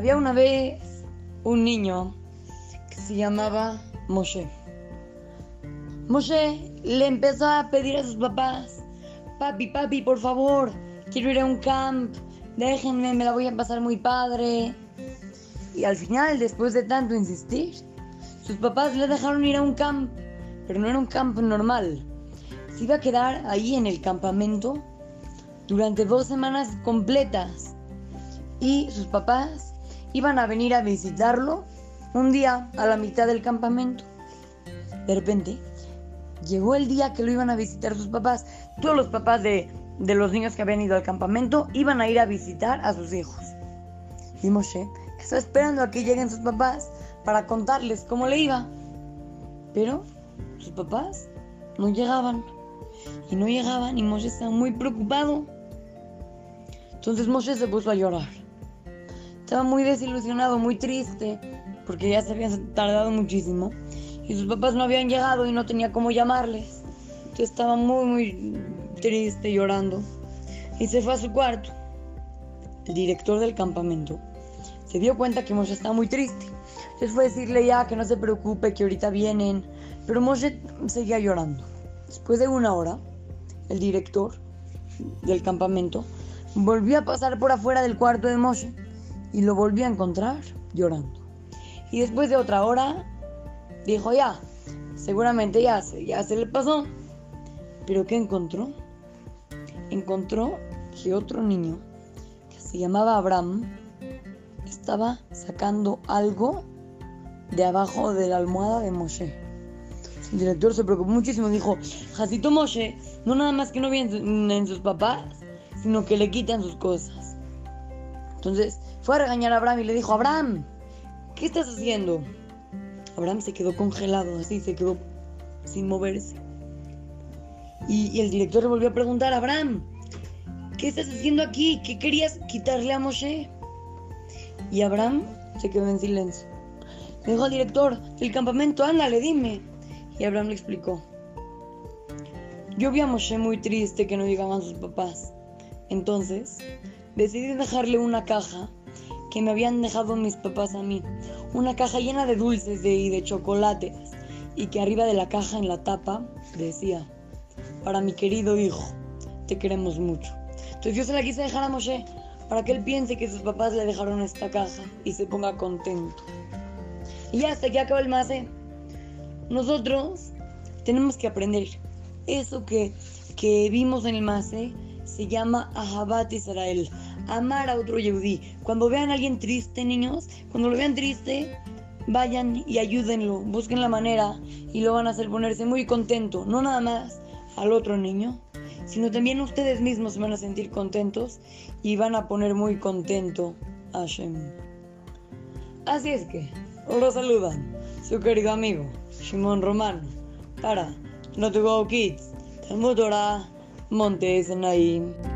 Había una vez un niño que se llamaba Moshe. Moshe le empezó a pedir a sus papás, papi, papi, por favor, quiero ir a un camp, déjenme, me la voy a pasar muy padre. Y al final, después de tanto insistir, sus papás le dejaron ir a un camp, pero no era un camp normal. Se iba a quedar ahí en el campamento durante dos semanas completas. Y sus papás iban a venir a visitarlo un día a la mitad del campamento. De repente, llegó el día que lo iban a visitar sus papás. Todos los papás de, de los niños que habían ido al campamento iban a ir a visitar a sus hijos. Y Moshe estaba esperando a que lleguen sus papás para contarles cómo le iba. Pero sus papás no llegaban. Y no llegaban y Moshe estaba muy preocupado. Entonces Moshe se puso a llorar. Estaba muy desilusionado, muy triste, porque ya se habían tardado muchísimo. Y sus papás no habían llegado y no tenía cómo llamarles. Entonces estaba muy, muy triste, llorando. Y se fue a su cuarto. El director del campamento se dio cuenta que Moshe estaba muy triste. Entonces fue a decirle ya que no se preocupe, que ahorita vienen. Pero Moshe seguía llorando. Después de una hora, el director del campamento volvió a pasar por afuera del cuarto de Moshe y lo volvió a encontrar llorando. Y después de otra hora, dijo ya, seguramente ya ya se le pasó. Pero ¿qué encontró? Encontró que otro niño, que se llamaba Abraham, estaba sacando algo de abajo de la almohada de Moshe. El director se preocupó muchísimo y dijo, Jacito Moshe, no nada más que no vienen en sus papás, sino que le quitan sus cosas. Entonces fue a regañar a Abraham y le dijo, Abraham, ¿qué estás haciendo? Abraham se quedó congelado, así se quedó sin moverse. Y, y el director le volvió a preguntar, Abraham, ¿qué estás haciendo aquí? ¿Qué querías quitarle a Moshe? Y Abraham se quedó en silencio. Le dijo al director del campamento, ándale, dime. Y Abraham le explicó. Yo vi a Moshe muy triste que no llegaban sus papás. Entonces, decidí dejarle una caja que me habían dejado mis papás a mí. Una caja llena de dulces y de chocolates. Y que arriba de la caja, en la tapa, decía, para mi querido hijo, te queremos mucho. Entonces yo se la quise dejar a Moshe para que él piense que sus papás le dejaron esta caja y se ponga contento. Y hasta aquí acaba el mase. Nosotros tenemos que aprender. Eso que, que vimos en el mase se llama Ahabat Israel. Amar a otro Yehudí. Cuando vean a alguien triste, niños, cuando lo vean triste, vayan y ayúdenlo. Busquen la manera y lo van a hacer ponerse muy contento. No nada más al otro niño, sino también ustedes mismos se van a sentir contentos y van a poner muy contento a Hashem. Así es que, los saludan su querido amigo Shimon Romano para No To Go Kids, Talmud Torah, Mondesi Naim.